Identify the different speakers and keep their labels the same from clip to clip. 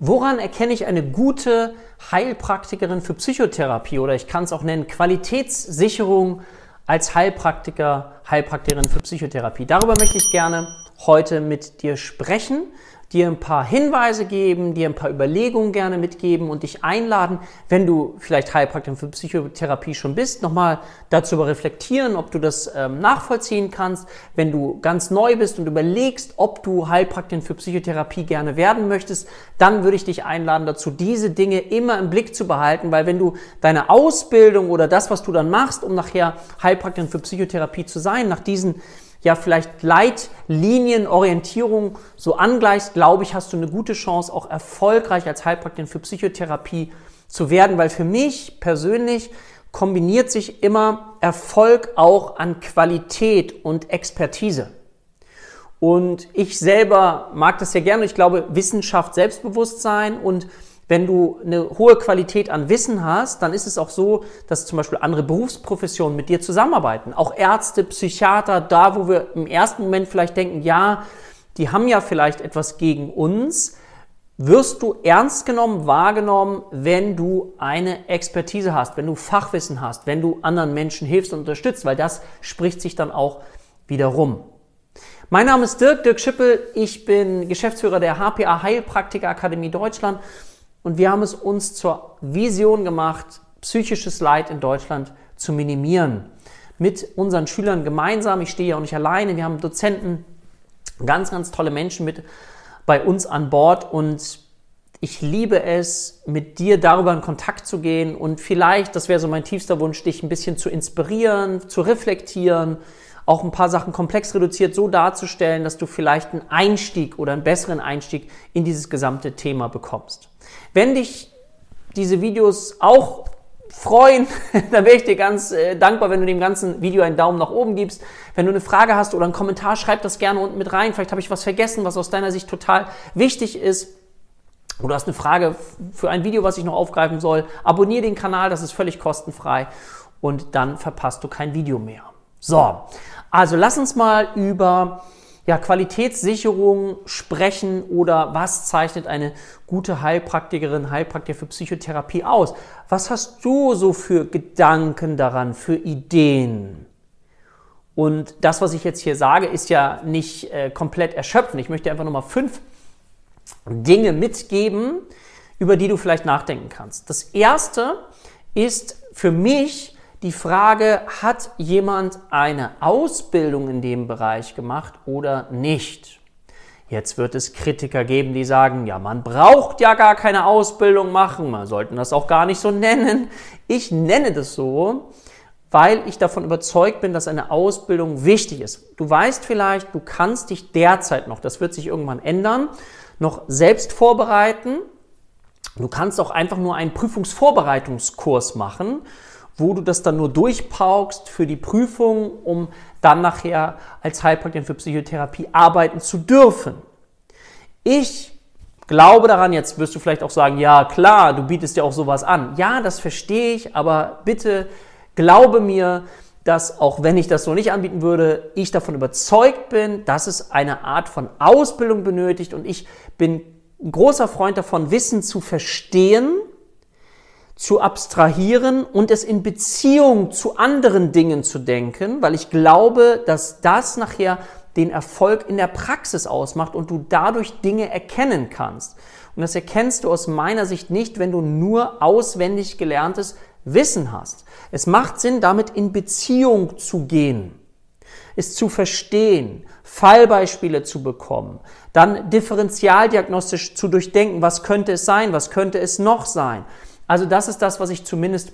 Speaker 1: Woran erkenne ich eine gute Heilpraktikerin für Psychotherapie oder ich kann es auch nennen Qualitätssicherung als Heilpraktiker, Heilpraktikerin für Psychotherapie? Darüber möchte ich gerne heute mit dir sprechen dir ein paar Hinweise geben, dir ein paar Überlegungen gerne mitgeben und dich einladen, wenn du vielleicht Heilpraktiker für Psychotherapie schon bist, nochmal dazu reflektieren, ob du das ähm, nachvollziehen kannst. Wenn du ganz neu bist und überlegst, ob du Heilpraktiker für Psychotherapie gerne werden möchtest, dann würde ich dich einladen dazu, diese Dinge immer im Blick zu behalten, weil wenn du deine Ausbildung oder das, was du dann machst, um nachher Heilpraktiker für Psychotherapie zu sein, nach diesen ja vielleicht Leitlinienorientierung so angleichst, glaube ich, hast du eine gute Chance, auch erfolgreich als Heilpraktikerin für Psychotherapie zu werden, weil für mich persönlich kombiniert sich immer Erfolg auch an Qualität und Expertise. Und ich selber mag das sehr gerne. Ich glaube, Wissenschaft, Selbstbewusstsein und wenn du eine hohe Qualität an Wissen hast, dann ist es auch so, dass zum Beispiel andere Berufsprofessionen mit dir zusammenarbeiten. Auch Ärzte, Psychiater, da wo wir im ersten Moment vielleicht denken, ja, die haben ja vielleicht etwas gegen uns, wirst du ernst genommen, wahrgenommen, wenn du eine Expertise hast, wenn du Fachwissen hast, wenn du anderen Menschen hilfst und unterstützt, weil das spricht sich dann auch wieder rum. Mein Name ist Dirk, Dirk Schippel. Ich bin Geschäftsführer der HPA Heilpraktiker Akademie Deutschland und wir haben es uns zur Vision gemacht, psychisches Leid in Deutschland zu minimieren. Mit unseren Schülern gemeinsam. Ich stehe ja auch nicht alleine. Wir haben Dozenten, ganz, ganz tolle Menschen mit bei uns an Bord und ich liebe es, mit dir darüber in Kontakt zu gehen und vielleicht, das wäre so mein tiefster Wunsch, dich ein bisschen zu inspirieren, zu reflektieren, auch ein paar Sachen komplex reduziert so darzustellen, dass du vielleicht einen Einstieg oder einen besseren Einstieg in dieses gesamte Thema bekommst. Wenn dich diese Videos auch freuen, dann wäre ich dir ganz äh, dankbar, wenn du dem ganzen Video einen Daumen nach oben gibst. Wenn du eine Frage hast oder einen Kommentar, schreib das gerne unten mit rein. Vielleicht habe ich was vergessen, was aus deiner Sicht total wichtig ist. Oder hast eine Frage für ein Video, was ich noch aufgreifen soll. Abonniere den Kanal, das ist völlig kostenfrei. Und dann verpasst du kein Video mehr. So, also lass uns mal über ja, Qualitätssicherung sprechen oder was zeichnet eine gute Heilpraktikerin, Heilpraktiker für Psychotherapie aus? Was hast du so für Gedanken daran, für Ideen? Und das, was ich jetzt hier sage, ist ja nicht äh, komplett erschöpfend. Ich möchte einfach nochmal fünf Dinge mitgeben, über die du vielleicht nachdenken kannst. Das erste ist für mich, die Frage, hat jemand eine Ausbildung in dem Bereich gemacht oder nicht? Jetzt wird es Kritiker geben, die sagen, ja, man braucht ja gar keine Ausbildung machen, man sollte das auch gar nicht so nennen. Ich nenne das so, weil ich davon überzeugt bin, dass eine Ausbildung wichtig ist. Du weißt vielleicht, du kannst dich derzeit noch, das wird sich irgendwann ändern, noch selbst vorbereiten. Du kannst auch einfach nur einen Prüfungsvorbereitungskurs machen wo du das dann nur durchpaukst für die Prüfung, um dann nachher als Heilpraktiker für Psychotherapie arbeiten zu dürfen. Ich glaube daran, jetzt wirst du vielleicht auch sagen, ja klar, du bietest ja auch sowas an. Ja, das verstehe ich, aber bitte glaube mir, dass auch wenn ich das so nicht anbieten würde, ich davon überzeugt bin, dass es eine Art von Ausbildung benötigt und ich bin ein großer Freund davon, Wissen zu verstehen zu abstrahieren und es in Beziehung zu anderen Dingen zu denken, weil ich glaube, dass das nachher den Erfolg in der Praxis ausmacht und du dadurch Dinge erkennen kannst. Und das erkennst du aus meiner Sicht nicht, wenn du nur auswendig gelerntes Wissen hast. Es macht Sinn, damit in Beziehung zu gehen, es zu verstehen, Fallbeispiele zu bekommen, dann differentialdiagnostisch zu durchdenken, was könnte es sein, was könnte es noch sein also das ist das, was ich zumindest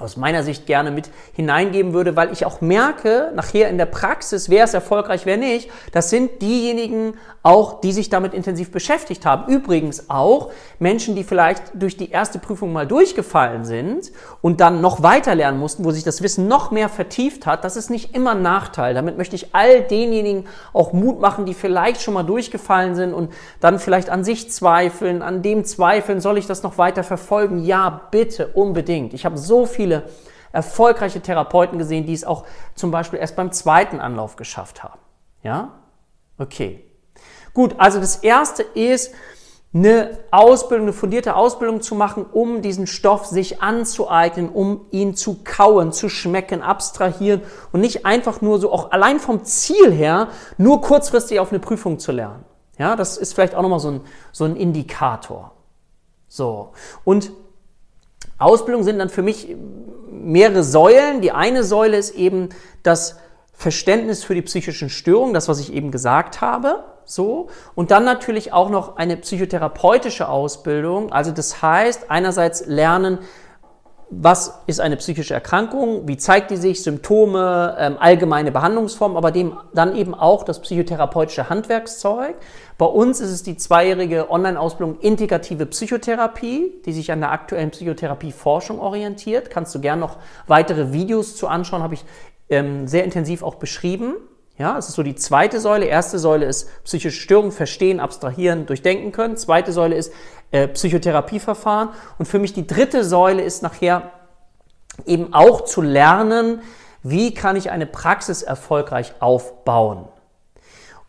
Speaker 1: aus meiner Sicht gerne mit hineingeben würde, weil ich auch merke, nachher in der Praxis, wer ist erfolgreich, wer nicht, das sind diejenigen auch, die sich damit intensiv beschäftigt haben. Übrigens auch Menschen, die vielleicht durch die erste Prüfung mal durchgefallen sind und dann noch weiter lernen mussten, wo sich das Wissen noch mehr vertieft hat. Das ist nicht immer ein Nachteil. Damit möchte ich all denjenigen auch Mut machen, die vielleicht schon mal durchgefallen sind und dann vielleicht an sich zweifeln, an dem zweifeln, soll ich das noch weiter verfolgen? Ja, bitte, unbedingt. Ich habe so viele viele erfolgreiche Therapeuten gesehen, die es auch zum Beispiel erst beim zweiten Anlauf geschafft haben. Ja? Okay. Gut, also das erste ist, eine Ausbildung, eine fundierte Ausbildung zu machen, um diesen Stoff sich anzueignen, um ihn zu kauen, zu schmecken, abstrahieren und nicht einfach nur so auch allein vom Ziel her nur kurzfristig auf eine Prüfung zu lernen. Ja, das ist vielleicht auch nochmal so ein, so ein Indikator. So. Und Ausbildung sind dann für mich mehrere Säulen. Die eine Säule ist eben das Verständnis für die psychischen Störungen, das, was ich eben gesagt habe. So. Und dann natürlich auch noch eine psychotherapeutische Ausbildung. Also das heißt, einerseits lernen, was ist eine psychische Erkrankung, wie zeigt die sich, Symptome, ähm, allgemeine Behandlungsformen, aber dem dann eben auch das psychotherapeutische Handwerkszeug. Bei uns ist es die zweijährige Online-Ausbildung Integrative Psychotherapie, die sich an der aktuellen Psychotherapieforschung orientiert. Kannst du gerne noch weitere Videos zu anschauen, habe ich ähm, sehr intensiv auch beschrieben. Ja, es ist so die zweite Säule. Erste Säule ist psychische Störung, verstehen, abstrahieren, durchdenken können. Zweite Säule ist äh, Psychotherapieverfahren. Und für mich die dritte Säule ist nachher eben auch zu lernen, wie kann ich eine Praxis erfolgreich aufbauen.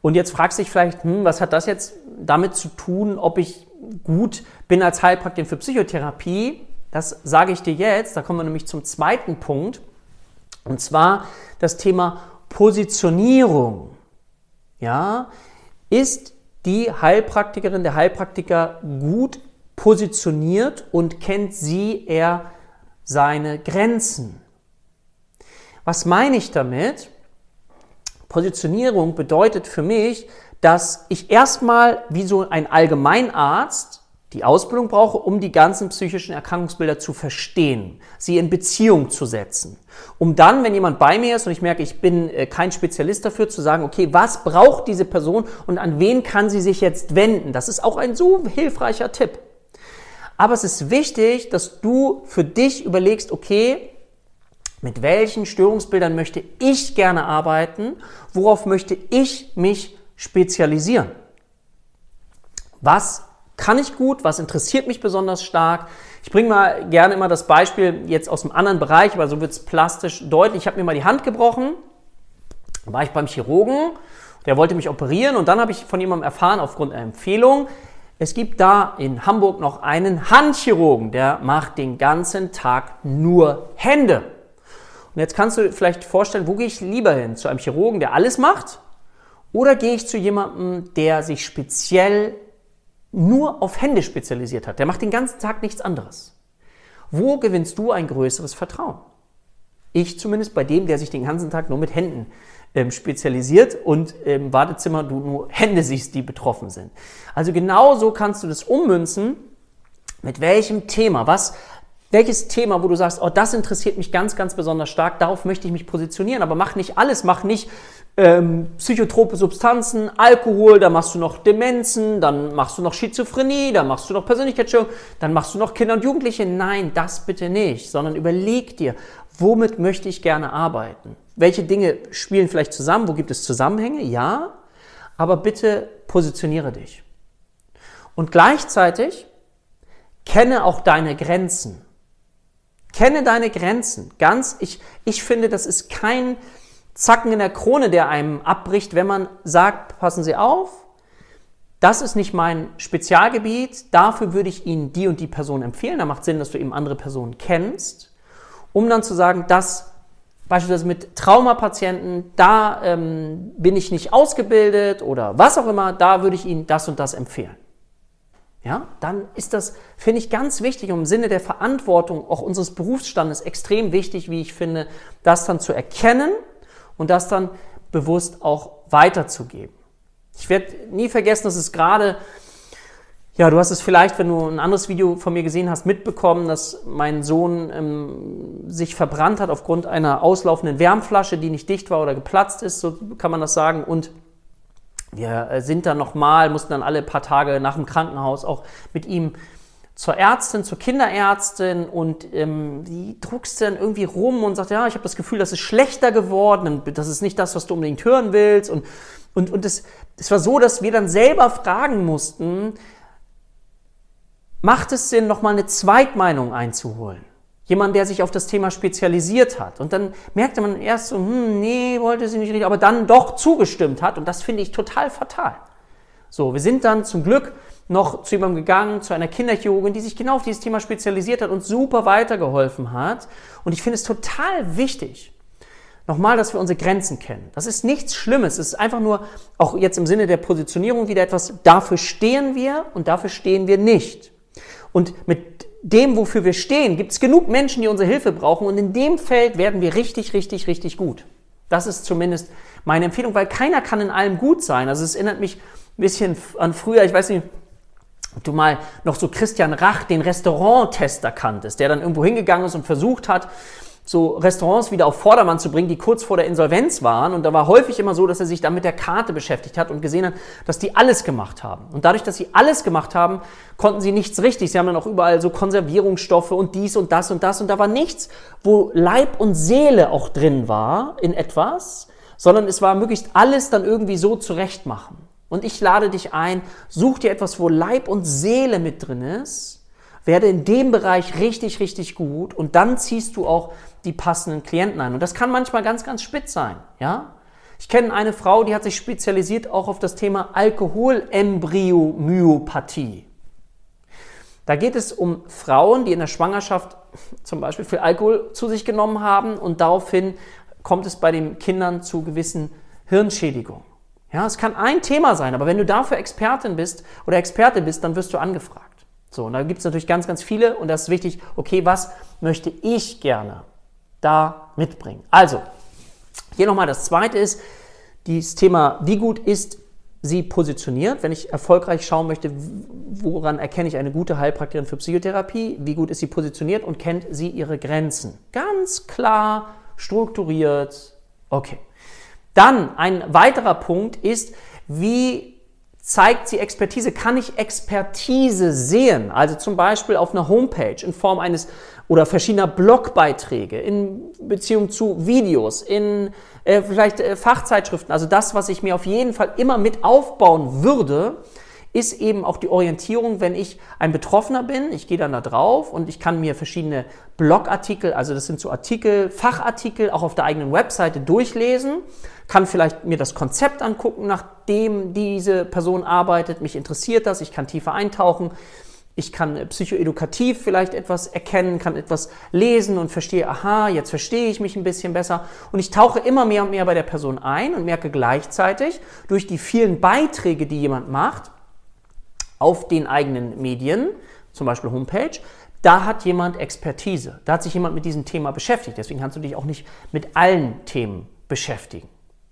Speaker 1: Und jetzt fragst du dich vielleicht, hm, was hat das jetzt damit zu tun, ob ich gut bin als Heilpraktiker für Psychotherapie? Das sage ich dir jetzt. Da kommen wir nämlich zum zweiten Punkt. Und zwar das Thema Positionierung, ja, ist die Heilpraktikerin, der Heilpraktiker gut positioniert und kennt sie er seine Grenzen. Was meine ich damit? Positionierung bedeutet für mich, dass ich erstmal wie so ein Allgemeinarzt die Ausbildung brauche, um die ganzen psychischen Erkrankungsbilder zu verstehen, sie in Beziehung zu setzen. Um dann, wenn jemand bei mir ist und ich merke, ich bin äh, kein Spezialist dafür, zu sagen, okay, was braucht diese Person und an wen kann sie sich jetzt wenden? Das ist auch ein so hilfreicher Tipp. Aber es ist wichtig, dass du für dich überlegst, okay, mit welchen Störungsbildern möchte ich gerne arbeiten? Worauf möchte ich mich spezialisieren? Was kann ich gut, was interessiert mich besonders stark. Ich bringe mal gerne immer das Beispiel jetzt aus einem anderen Bereich, aber so wird es plastisch deutlich. Ich habe mir mal die Hand gebrochen, war ich beim Chirurgen, der wollte mich operieren und dann habe ich von jemandem erfahren, aufgrund einer Empfehlung, es gibt da in Hamburg noch einen Handchirurgen, der macht den ganzen Tag nur Hände. Und jetzt kannst du vielleicht vorstellen, wo gehe ich lieber hin? Zu einem Chirurgen, der alles macht? Oder gehe ich zu jemandem, der sich speziell nur auf Hände spezialisiert hat, der macht den ganzen Tag nichts anderes. Wo gewinnst du ein größeres Vertrauen? Ich zumindest bei dem, der sich den ganzen Tag nur mit Händen ähm, spezialisiert und im Wartezimmer du nur Hände siehst, die betroffen sind. Also genauso kannst du das ummünzen, mit welchem Thema, was, welches Thema, wo du sagst, oh, das interessiert mich ganz, ganz besonders stark, darauf möchte ich mich positionieren, aber mach nicht alles, mach nicht ähm, psychotrope Substanzen, Alkohol, dann machst du noch Demenzen, dann machst du noch Schizophrenie, dann machst du noch Persönlichkeitsstörung, dann machst du noch Kinder und Jugendliche. Nein, das bitte nicht, sondern überleg dir, womit möchte ich gerne arbeiten? Welche Dinge spielen vielleicht zusammen? Wo gibt es Zusammenhänge? Ja, aber bitte positioniere dich. Und gleichzeitig kenne auch deine Grenzen. Kenne deine Grenzen. Ganz, ich, ich finde, das ist kein, Zacken in der Krone, der einem abbricht, wenn man sagt, passen Sie auf, das ist nicht mein Spezialgebiet, dafür würde ich Ihnen die und die Person empfehlen. Da macht Sinn, dass du eben andere Personen kennst, um dann zu sagen, dass beispielsweise mit Traumapatienten, da ähm, bin ich nicht ausgebildet oder was auch immer, da würde ich Ihnen das und das empfehlen. Ja, dann ist das, finde ich, ganz wichtig und im Sinne der Verantwortung auch unseres Berufsstandes extrem wichtig, wie ich finde, das dann zu erkennen und das dann bewusst auch weiterzugeben. Ich werde nie vergessen, dass es gerade, ja, du hast es vielleicht, wenn du ein anderes Video von mir gesehen hast, mitbekommen, dass mein Sohn ähm, sich verbrannt hat aufgrund einer auslaufenden Wärmflasche, die nicht dicht war oder geplatzt ist, so kann man das sagen. Und wir äh, sind dann nochmal, mussten dann alle paar Tage nach dem Krankenhaus auch mit ihm zur Ärztin, zur Kinderärztin und ähm, die druckst dann irgendwie rum und sagt, ja, ich habe das Gefühl, das ist schlechter geworden, das ist nicht das, was du unbedingt hören willst. Und, und, und es, es war so, dass wir dann selber fragen mussten, macht es Sinn, nochmal eine Zweitmeinung einzuholen? Jemand, der sich auf das Thema spezialisiert hat. Und dann merkte man erst so, hm, nee, wollte sie nicht richtig, aber dann doch zugestimmt hat. Und das finde ich total fatal. So, wir sind dann zum Glück noch zu jemandem gegangen, zu einer Kinderchirurgin, die sich genau auf dieses Thema spezialisiert hat und super weitergeholfen hat. Und ich finde es total wichtig, nochmal, dass wir unsere Grenzen kennen. Das ist nichts Schlimmes. Es ist einfach nur, auch jetzt im Sinne der Positionierung wieder etwas, dafür stehen wir und dafür stehen wir nicht. Und mit dem, wofür wir stehen, gibt es genug Menschen, die unsere Hilfe brauchen. Und in dem Feld werden wir richtig, richtig, richtig gut. Das ist zumindest meine Empfehlung, weil keiner kann in allem gut sein. Also es erinnert mich ein bisschen an früher, ich weiß nicht, ob du mal noch so Christian Rach, den Restauranttester kanntest, der dann irgendwo hingegangen ist und versucht hat, so Restaurants wieder auf Vordermann zu bringen, die kurz vor der Insolvenz waren. Und da war häufig immer so, dass er sich dann mit der Karte beschäftigt hat und gesehen hat, dass die alles gemacht haben. Und dadurch, dass sie alles gemacht haben, konnten sie nichts richtig. Sie haben dann auch überall so Konservierungsstoffe und dies und das und das. Und da war nichts, wo Leib und Seele auch drin war in etwas, sondern es war möglichst alles dann irgendwie so zurechtmachen. Und ich lade dich ein, such dir etwas, wo Leib und Seele mit drin ist, werde in dem Bereich richtig, richtig gut und dann ziehst du auch die passenden Klienten ein. Und das kann manchmal ganz, ganz spitz sein, ja. Ich kenne eine Frau, die hat sich spezialisiert auch auf das Thema Alkoholembryo-Myopathie. Da geht es um Frauen, die in der Schwangerschaft zum Beispiel viel Alkohol zu sich genommen haben und daraufhin kommt es bei den Kindern zu gewissen Hirnschädigungen. Ja, es kann ein Thema sein, aber wenn du dafür Expertin bist oder Experte bist, dann wirst du angefragt. So, und da gibt es natürlich ganz, ganz viele und das ist wichtig, okay, was möchte ich gerne da mitbringen? Also, hier nochmal das zweite ist, dieses Thema, wie gut ist sie positioniert, wenn ich erfolgreich schauen möchte, woran erkenne ich eine gute Heilpraktikerin für Psychotherapie, wie gut ist sie positioniert und kennt sie ihre Grenzen. Ganz klar, strukturiert, okay. Dann ein weiterer Punkt ist, wie zeigt sie Expertise? Kann ich Expertise sehen? Also zum Beispiel auf einer Homepage in Form eines oder verschiedener Blogbeiträge in Beziehung zu Videos, in äh, vielleicht äh, Fachzeitschriften. Also das, was ich mir auf jeden Fall immer mit aufbauen würde, ist eben auch die Orientierung, wenn ich ein Betroffener bin. Ich gehe dann da drauf und ich kann mir verschiedene Blogartikel, also das sind so Artikel, Fachartikel, auch auf der eigenen Webseite durchlesen, kann vielleicht mir das Konzept angucken, nach dem diese Person arbeitet. Mich interessiert das, ich kann tiefer eintauchen. Ich kann psychoedukativ vielleicht etwas erkennen, kann etwas lesen und verstehe, aha, jetzt verstehe ich mich ein bisschen besser. Und ich tauche immer mehr und mehr bei der Person ein und merke gleichzeitig durch die vielen Beiträge, die jemand macht, auf den eigenen Medien, zum Beispiel Homepage, da hat jemand Expertise, da hat sich jemand mit diesem Thema beschäftigt. Deswegen kannst du dich auch nicht mit allen Themen beschäftigen.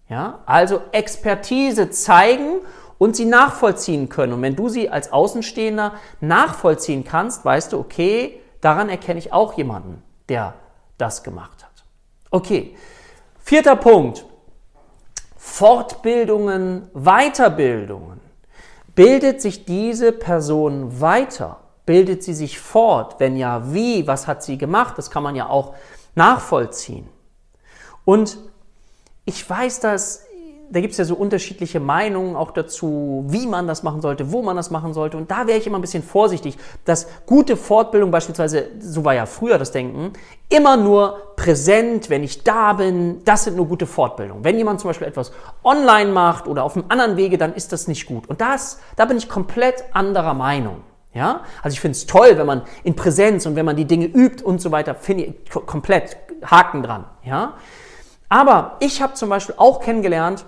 Speaker 1: Ja? Also Expertise zeigen und sie nachvollziehen können. Und wenn du sie als Außenstehender nachvollziehen kannst, weißt du, okay, daran erkenne ich auch jemanden, der das gemacht hat. Okay, vierter Punkt. Fortbildungen, Weiterbildungen. Bildet sich diese Person weiter? Bildet sie sich fort? Wenn ja, wie? Was hat sie gemacht? Das kann man ja auch nachvollziehen. Und ich weiß, dass da gibt es ja so unterschiedliche Meinungen auch dazu, wie man das machen sollte, wo man das machen sollte. Und da wäre ich immer ein bisschen vorsichtig, dass gute Fortbildung beispielsweise, so war ja früher das Denken, immer nur präsent, wenn ich da bin, das sind nur gute Fortbildungen. Wenn jemand zum Beispiel etwas online macht oder auf einem anderen Wege, dann ist das nicht gut. Und das, da bin ich komplett anderer Meinung. Ja, also ich finde es toll, wenn man in Präsenz und wenn man die Dinge übt und so weiter, finde ich komplett Haken dran. Ja, aber ich habe zum Beispiel auch kennengelernt,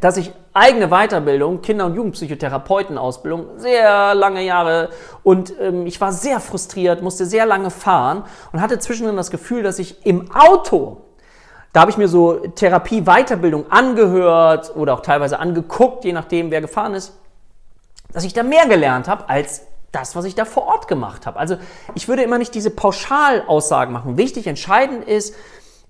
Speaker 1: dass ich eigene Weiterbildung, Kinder- und Jugendpsychotherapeutenausbildung, sehr lange Jahre und ähm, ich war sehr frustriert, musste sehr lange fahren und hatte zwischendrin das Gefühl, dass ich im Auto, da habe ich mir so Therapie-Weiterbildung angehört oder auch teilweise angeguckt, je nachdem, wer gefahren ist, dass ich da mehr gelernt habe als das, was ich da vor Ort gemacht habe. Also ich würde immer nicht diese Pauschalaussagen machen. Wichtig, entscheidend ist,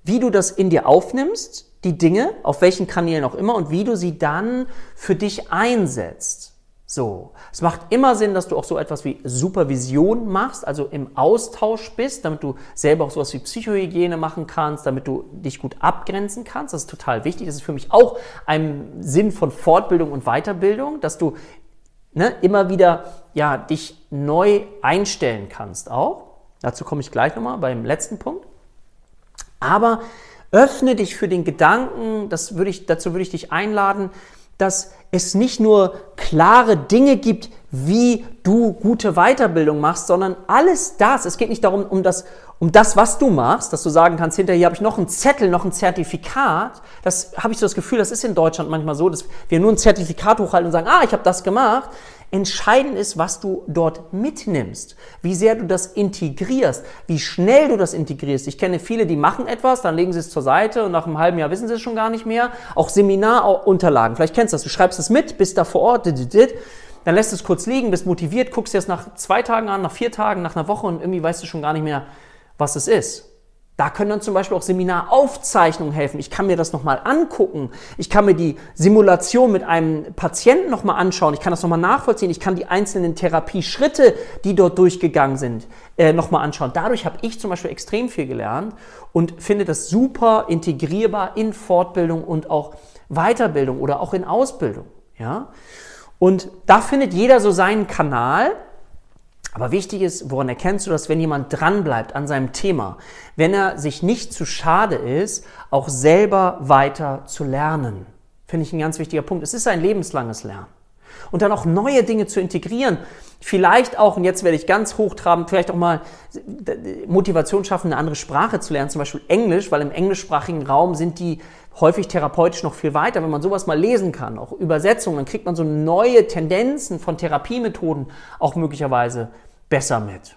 Speaker 1: wie du das in dir aufnimmst, die Dinge, auf welchen Kanälen auch immer, und wie du sie dann für dich einsetzt. So. Es macht immer Sinn, dass du auch so etwas wie Supervision machst, also im Austausch bist, damit du selber auch sowas wie Psychohygiene machen kannst, damit du dich gut abgrenzen kannst. Das ist total wichtig. Das ist für mich auch ein Sinn von Fortbildung und Weiterbildung, dass du ne, immer wieder ja, dich neu einstellen kannst auch. Dazu komme ich gleich nochmal beim letzten Punkt. Aber öffne dich für den Gedanken, das würde ich, dazu würde ich dich einladen, dass es nicht nur klare Dinge gibt, wie du gute Weiterbildung machst, sondern alles das. Es geht nicht darum, um das, um das, was du machst, dass du sagen kannst, hinterher habe ich noch einen Zettel, noch ein Zertifikat. Das habe ich so das Gefühl, das ist in Deutschland manchmal so, dass wir nur ein Zertifikat hochhalten und sagen, ah, ich habe das gemacht. Entscheidend ist, was du dort mitnimmst, wie sehr du das integrierst, wie schnell du das integrierst. Ich kenne viele, die machen etwas, dann legen sie es zur Seite und nach einem halben Jahr wissen sie es schon gar nicht mehr. Auch Seminarunterlagen, vielleicht kennst du das, du schreibst es mit, bist da vor Ort, dann lässt es kurz liegen, bist motiviert, guckst dir es nach zwei Tagen an, nach vier Tagen, nach einer Woche und irgendwie weißt du schon gar nicht mehr, was es ist. Da können dann zum Beispiel auch Seminaraufzeichnungen helfen. Ich kann mir das nochmal angucken. Ich kann mir die Simulation mit einem Patienten nochmal anschauen. Ich kann das nochmal nachvollziehen. Ich kann die einzelnen Therapieschritte, die dort durchgegangen sind, äh, nochmal anschauen. Dadurch habe ich zum Beispiel extrem viel gelernt und finde das super integrierbar in Fortbildung und auch Weiterbildung oder auch in Ausbildung. Ja? Und da findet jeder so seinen Kanal. Aber wichtig ist, woran erkennst du das, wenn jemand dranbleibt an seinem Thema, wenn er sich nicht zu schade ist, auch selber weiter zu lernen? Finde ich ein ganz wichtiger Punkt. Es ist ein lebenslanges Lernen. Und dann auch neue Dinge zu integrieren. Vielleicht auch, und jetzt werde ich ganz hochtrabend, vielleicht auch mal Motivation schaffen, eine andere Sprache zu lernen, zum Beispiel Englisch, weil im englischsprachigen Raum sind die häufig therapeutisch noch viel weiter. Wenn man sowas mal lesen kann, auch Übersetzungen, dann kriegt man so neue Tendenzen von Therapiemethoden auch möglicherweise besser mit.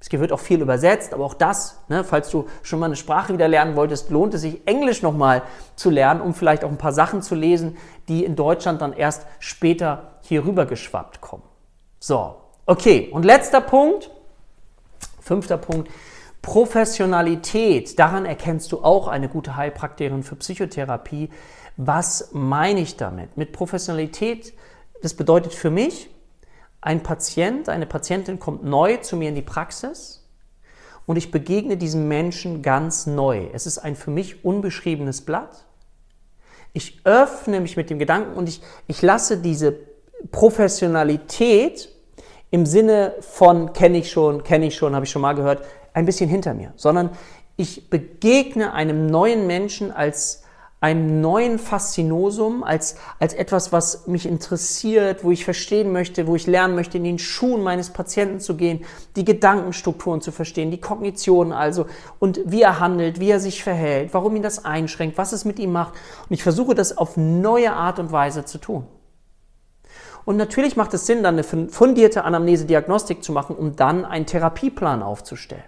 Speaker 1: Es wird auch viel übersetzt, aber auch das, ne, falls du schon mal eine Sprache wieder lernen wolltest, lohnt es sich, Englisch nochmal zu lernen, um vielleicht auch ein paar Sachen zu lesen, die in Deutschland dann erst später hier rüber geschwappt kommen. So, okay. Und letzter Punkt, fünfter Punkt, Professionalität. Daran erkennst du auch eine gute Heilpraktikerin für Psychotherapie. Was meine ich damit? Mit Professionalität, das bedeutet für mich, ein Patient, eine Patientin kommt neu zu mir in die Praxis und ich begegne diesem Menschen ganz neu. Es ist ein für mich unbeschriebenes Blatt. Ich öffne mich mit dem Gedanken und ich, ich lasse diese Professionalität im Sinne von kenne ich schon, kenne ich schon, habe ich schon mal gehört, ein bisschen hinter mir, sondern ich begegne einem neuen Menschen als einem neuen Faszinosum, als, als etwas, was mich interessiert, wo ich verstehen möchte, wo ich lernen möchte, in den Schuhen meines Patienten zu gehen, die Gedankenstrukturen zu verstehen, die Kognition also und wie er handelt, wie er sich verhält, warum ihn das einschränkt, was es mit ihm macht. Und ich versuche das auf neue Art und Weise zu tun. Und natürlich macht es Sinn, dann eine fundierte Anamnese-Diagnostik zu machen, um dann einen Therapieplan aufzustellen.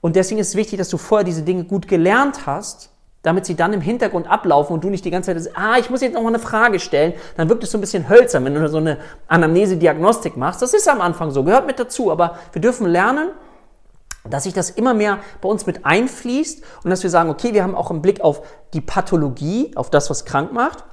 Speaker 1: Und deswegen ist es wichtig, dass du vorher diese Dinge gut gelernt hast, damit sie dann im Hintergrund ablaufen und du nicht die ganze Zeit, ah, ich muss jetzt noch mal eine Frage stellen, dann wirkt es so ein bisschen hölzern, wenn du so eine Anamnese-Diagnostik machst. Das ist am Anfang so, gehört mit dazu, aber wir dürfen lernen, dass sich das immer mehr bei uns mit einfließt und dass wir sagen, okay, wir haben auch einen Blick auf die Pathologie, auf das, was krank macht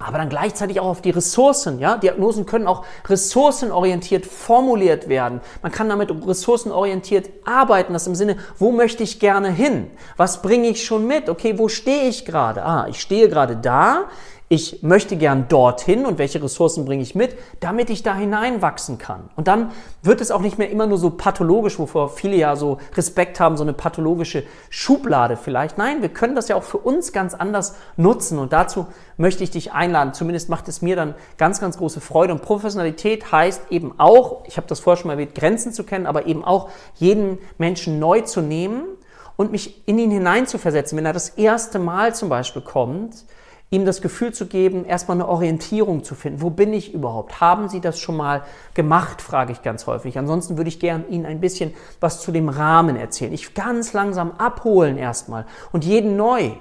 Speaker 1: aber dann gleichzeitig auch auf die Ressourcen. Ja? Diagnosen können auch ressourcenorientiert formuliert werden. Man kann damit ressourcenorientiert arbeiten, das im Sinne, wo möchte ich gerne hin? Was bringe ich schon mit? Okay, wo stehe ich gerade? Ah, ich stehe gerade da ich möchte gern dorthin und welche Ressourcen bringe ich mit, damit ich da hineinwachsen kann. Und dann wird es auch nicht mehr immer nur so pathologisch, wovor viele ja so Respekt haben, so eine pathologische Schublade vielleicht. Nein, wir können das ja auch für uns ganz anders nutzen und dazu möchte ich dich einladen. Zumindest macht es mir dann ganz, ganz große Freude. Und Professionalität heißt eben auch, ich habe das vorher schon mal erwähnt, Grenzen zu kennen, aber eben auch jeden Menschen neu zu nehmen und mich in ihn hineinzuversetzen. Wenn er das erste Mal zum Beispiel kommt, ihm das Gefühl zu geben, erstmal eine Orientierung zu finden. Wo bin ich überhaupt? Haben Sie das schon mal gemacht, frage ich ganz häufig. Ansonsten würde ich gerne Ihnen ein bisschen was zu dem Rahmen erzählen. Ich ganz langsam abholen erstmal und jeden neu.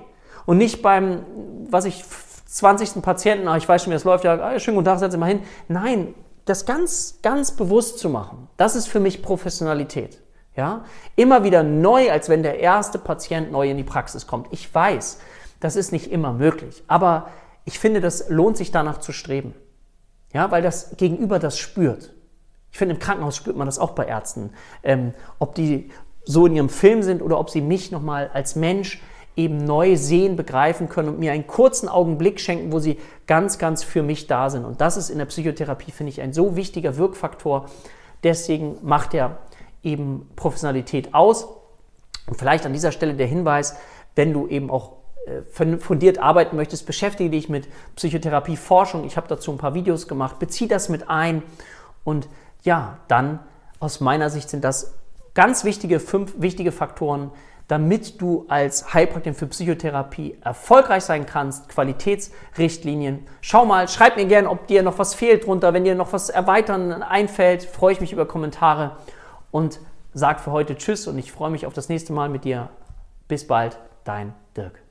Speaker 1: Und nicht beim, was ich, 20. Patienten, ah, ich weiß schon, wie das läuft, ja, ah, schönen guten Tag, setzen Sie mal hin. Nein, das ganz, ganz bewusst zu machen, das ist für mich Professionalität. Ja? Immer wieder neu, als wenn der erste Patient neu in die Praxis kommt. Ich weiß, das ist nicht immer möglich. Aber ich finde, das lohnt sich danach zu streben. Ja, weil das Gegenüber das spürt. Ich finde, im Krankenhaus spürt man das auch bei Ärzten. Ähm, ob die so in ihrem Film sind oder ob sie mich nochmal als Mensch eben neu sehen, begreifen können und mir einen kurzen Augenblick schenken, wo sie ganz, ganz für mich da sind. Und das ist in der Psychotherapie, finde ich, ein so wichtiger Wirkfaktor. Deswegen macht er eben Professionalität aus. Und vielleicht an dieser Stelle der Hinweis, wenn du eben auch fundiert arbeiten möchtest, beschäftige dich mit Psychotherapie-Forschung. Ich habe dazu ein paar Videos gemacht. Bezieh das mit ein. Und ja, dann aus meiner Sicht sind das ganz wichtige, fünf wichtige Faktoren, damit du als Heilpraktiker für Psychotherapie erfolgreich sein kannst. Qualitätsrichtlinien. Schau mal, schreib mir gerne, ob dir noch was fehlt drunter. Wenn dir noch was erweitern einfällt, freue ich mich über Kommentare und sag für heute Tschüss und ich freue mich auf das nächste Mal mit dir. Bis bald, dein Dirk.